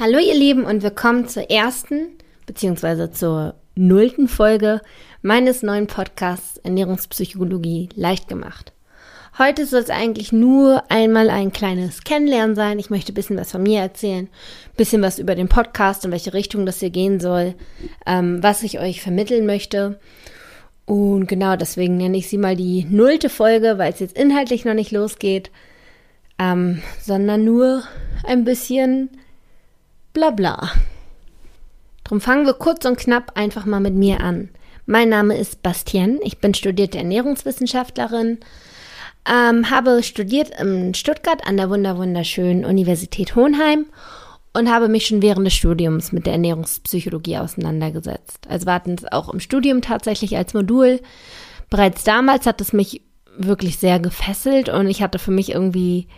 Hallo ihr Lieben und willkommen zur ersten bzw. zur nullten Folge meines neuen Podcasts Ernährungspsychologie leicht gemacht. Heute soll es eigentlich nur einmal ein kleines Kennenlernen sein. Ich möchte ein bisschen was von mir erzählen, ein bisschen was über den Podcast und welche Richtung das hier gehen soll, ähm, was ich euch vermitteln möchte. Und genau deswegen nenne ich sie mal die nullte Folge, weil es jetzt inhaltlich noch nicht losgeht, ähm, sondern nur ein bisschen bla bla. Drum fangen wir kurz und knapp einfach mal mit mir an. Mein Name ist Bastien, ich bin studierte Ernährungswissenschaftlerin, ähm, habe studiert in Stuttgart an der wunderwunderschönen Universität Hohenheim und habe mich schon während des Studiums mit der Ernährungspsychologie auseinandergesetzt. Also wir es auch im Studium tatsächlich als Modul. Bereits damals hat es mich wirklich sehr gefesselt und ich hatte für mich irgendwie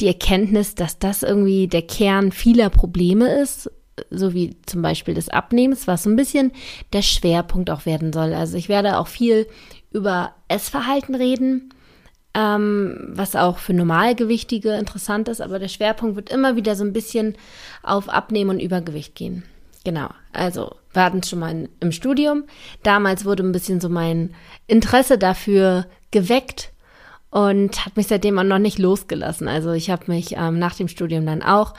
die Erkenntnis, dass das irgendwie der Kern vieler Probleme ist, so wie zum Beispiel des Abnehmens, was so ein bisschen der Schwerpunkt auch werden soll. Also ich werde auch viel über Essverhalten reden, ähm, was auch für Normalgewichtige interessant ist, aber der Schwerpunkt wird immer wieder so ein bisschen auf Abnehmen und Übergewicht gehen. Genau, also wir hatten es schon mal im Studium. Damals wurde ein bisschen so mein Interesse dafür geweckt, und hat mich seitdem auch noch nicht losgelassen. Also ich habe mich ähm, nach dem Studium dann auch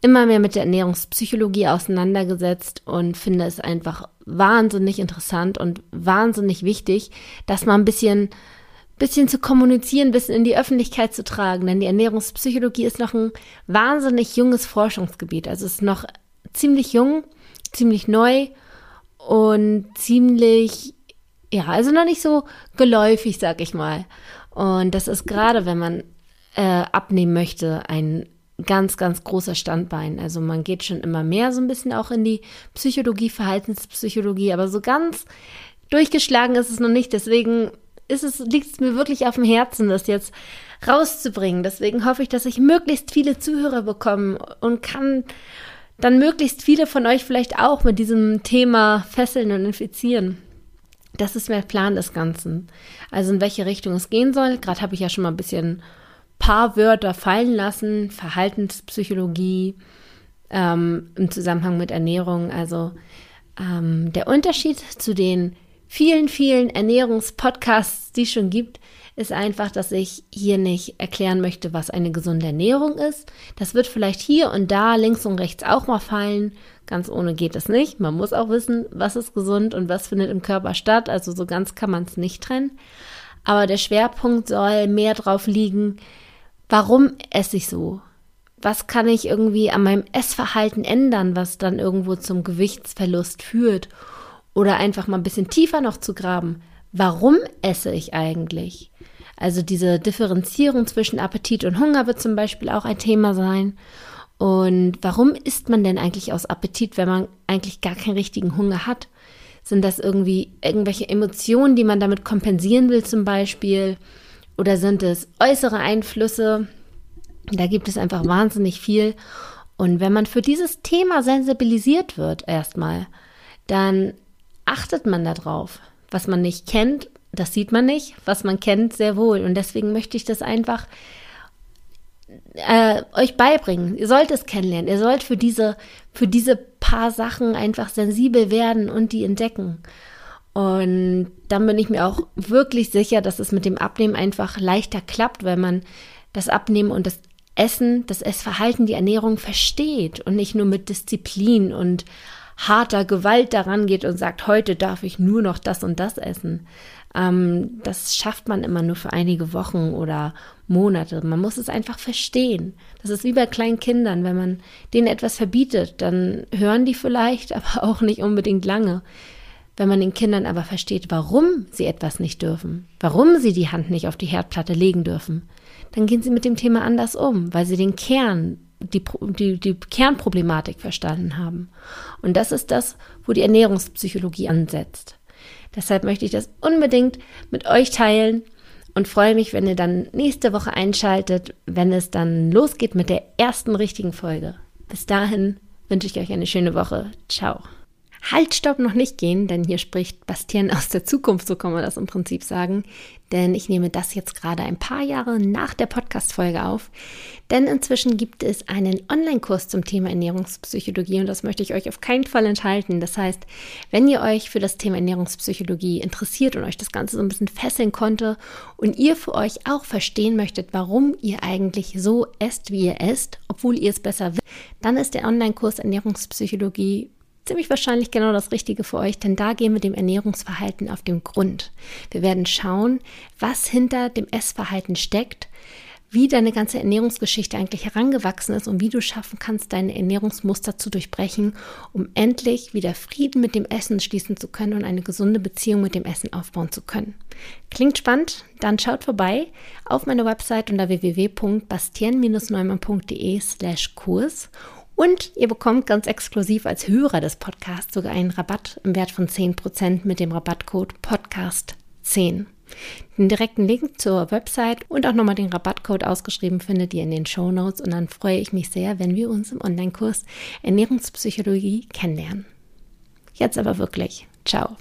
immer mehr mit der Ernährungspsychologie auseinandergesetzt und finde es einfach wahnsinnig interessant und wahnsinnig wichtig, dass man ein bisschen bisschen zu kommunizieren, bisschen in die Öffentlichkeit zu tragen, denn die Ernährungspsychologie ist noch ein wahnsinnig junges Forschungsgebiet. Also es ist noch ziemlich jung, ziemlich neu und ziemlich, ja, also noch nicht so geläufig, sag ich mal. Und das ist gerade, wenn man äh, abnehmen möchte, ein ganz, ganz großer Standbein. Also man geht schon immer mehr so ein bisschen auch in die Psychologie, Verhaltenspsychologie, aber so ganz durchgeschlagen ist es noch nicht. Deswegen ist es, liegt es mir wirklich auf dem Herzen, das jetzt rauszubringen. Deswegen hoffe ich, dass ich möglichst viele Zuhörer bekomme und kann dann möglichst viele von euch vielleicht auch mit diesem Thema fesseln und infizieren. Das ist der Plan des Ganzen. Also in welche Richtung es gehen soll. Gerade habe ich ja schon mal ein bisschen paar Wörter fallen lassen. Verhaltenspsychologie ähm, im Zusammenhang mit Ernährung. Also ähm, der Unterschied zu den vielen, vielen Ernährungspodcasts, die es schon gibt, ist einfach, dass ich hier nicht erklären möchte, was eine gesunde Ernährung ist. Das wird vielleicht hier und da links und rechts auch mal fallen. Ganz ohne geht es nicht. Man muss auch wissen, was ist gesund und was findet im Körper statt. Also so ganz kann man es nicht trennen. Aber der Schwerpunkt soll mehr drauf liegen, warum esse ich so? Was kann ich irgendwie an meinem Essverhalten ändern, was dann irgendwo zum Gewichtsverlust führt? Oder einfach mal ein bisschen tiefer noch zu graben warum esse ich eigentlich? Also diese Differenzierung zwischen Appetit und Hunger wird zum Beispiel auch ein Thema sein. Und warum isst man denn eigentlich aus Appetit, wenn man eigentlich gar keinen richtigen Hunger hat? Sind das irgendwie irgendwelche Emotionen, die man damit kompensieren will zum Beispiel? Oder sind es äußere Einflüsse? Da gibt es einfach wahnsinnig viel. Und wenn man für dieses Thema sensibilisiert wird erstmal, dann achtet man darauf was man nicht kennt, das sieht man nicht, was man kennt, sehr wohl. Und deswegen möchte ich das einfach äh, euch beibringen. Ihr sollt es kennenlernen. Ihr sollt für diese, für diese paar Sachen einfach sensibel werden und die entdecken. Und dann bin ich mir auch wirklich sicher, dass es mit dem Abnehmen einfach leichter klappt, weil man das Abnehmen und das Essen, das Essverhalten, die Ernährung versteht und nicht nur mit Disziplin und harter Gewalt daran geht und sagt, heute darf ich nur noch das und das essen. Ähm, das schafft man immer nur für einige Wochen oder Monate. Man muss es einfach verstehen. Das ist wie bei kleinen Kindern. Wenn man denen etwas verbietet, dann hören die vielleicht, aber auch nicht unbedingt lange. Wenn man den Kindern aber versteht, warum sie etwas nicht dürfen, warum sie die Hand nicht auf die Herdplatte legen dürfen, dann gehen sie mit dem Thema anders um, weil sie den Kern die, die, die Kernproblematik verstanden haben. Und das ist das, wo die Ernährungspsychologie ansetzt. Deshalb möchte ich das unbedingt mit euch teilen und freue mich, wenn ihr dann nächste Woche einschaltet, wenn es dann losgeht mit der ersten richtigen Folge. Bis dahin wünsche ich euch eine schöne Woche. Ciao. Halt, stopp, noch nicht gehen, denn hier spricht Bastian aus der Zukunft, so kann man das im Prinzip sagen. Denn ich nehme das jetzt gerade ein paar Jahre nach der Podcast-Folge auf. Denn inzwischen gibt es einen Online-Kurs zum Thema Ernährungspsychologie und das möchte ich euch auf keinen Fall enthalten. Das heißt, wenn ihr euch für das Thema Ernährungspsychologie interessiert und euch das Ganze so ein bisschen fesseln konnte und ihr für euch auch verstehen möchtet, warum ihr eigentlich so esst, wie ihr esst, obwohl ihr es besser wisst, dann ist der Online-Kurs Ernährungspsychologie ziemlich wahrscheinlich genau das Richtige für euch, denn da gehen wir dem Ernährungsverhalten auf den Grund. Wir werden schauen, was hinter dem Essverhalten steckt, wie deine ganze Ernährungsgeschichte eigentlich herangewachsen ist und wie du schaffen kannst, deine Ernährungsmuster zu durchbrechen, um endlich wieder Frieden mit dem Essen schließen zu können und eine gesunde Beziehung mit dem Essen aufbauen zu können. Klingt spannend? Dann schaut vorbei auf meiner Website unter www.bastien-neumann.de slash Kurs und ihr bekommt ganz exklusiv als Hörer des Podcasts sogar einen Rabatt im Wert von 10% mit dem Rabattcode Podcast10. Den direkten Link zur Website und auch nochmal den Rabattcode ausgeschrieben findet ihr in den Show Notes und dann freue ich mich sehr, wenn wir uns im Online-Kurs Ernährungspsychologie kennenlernen. Jetzt aber wirklich. Ciao.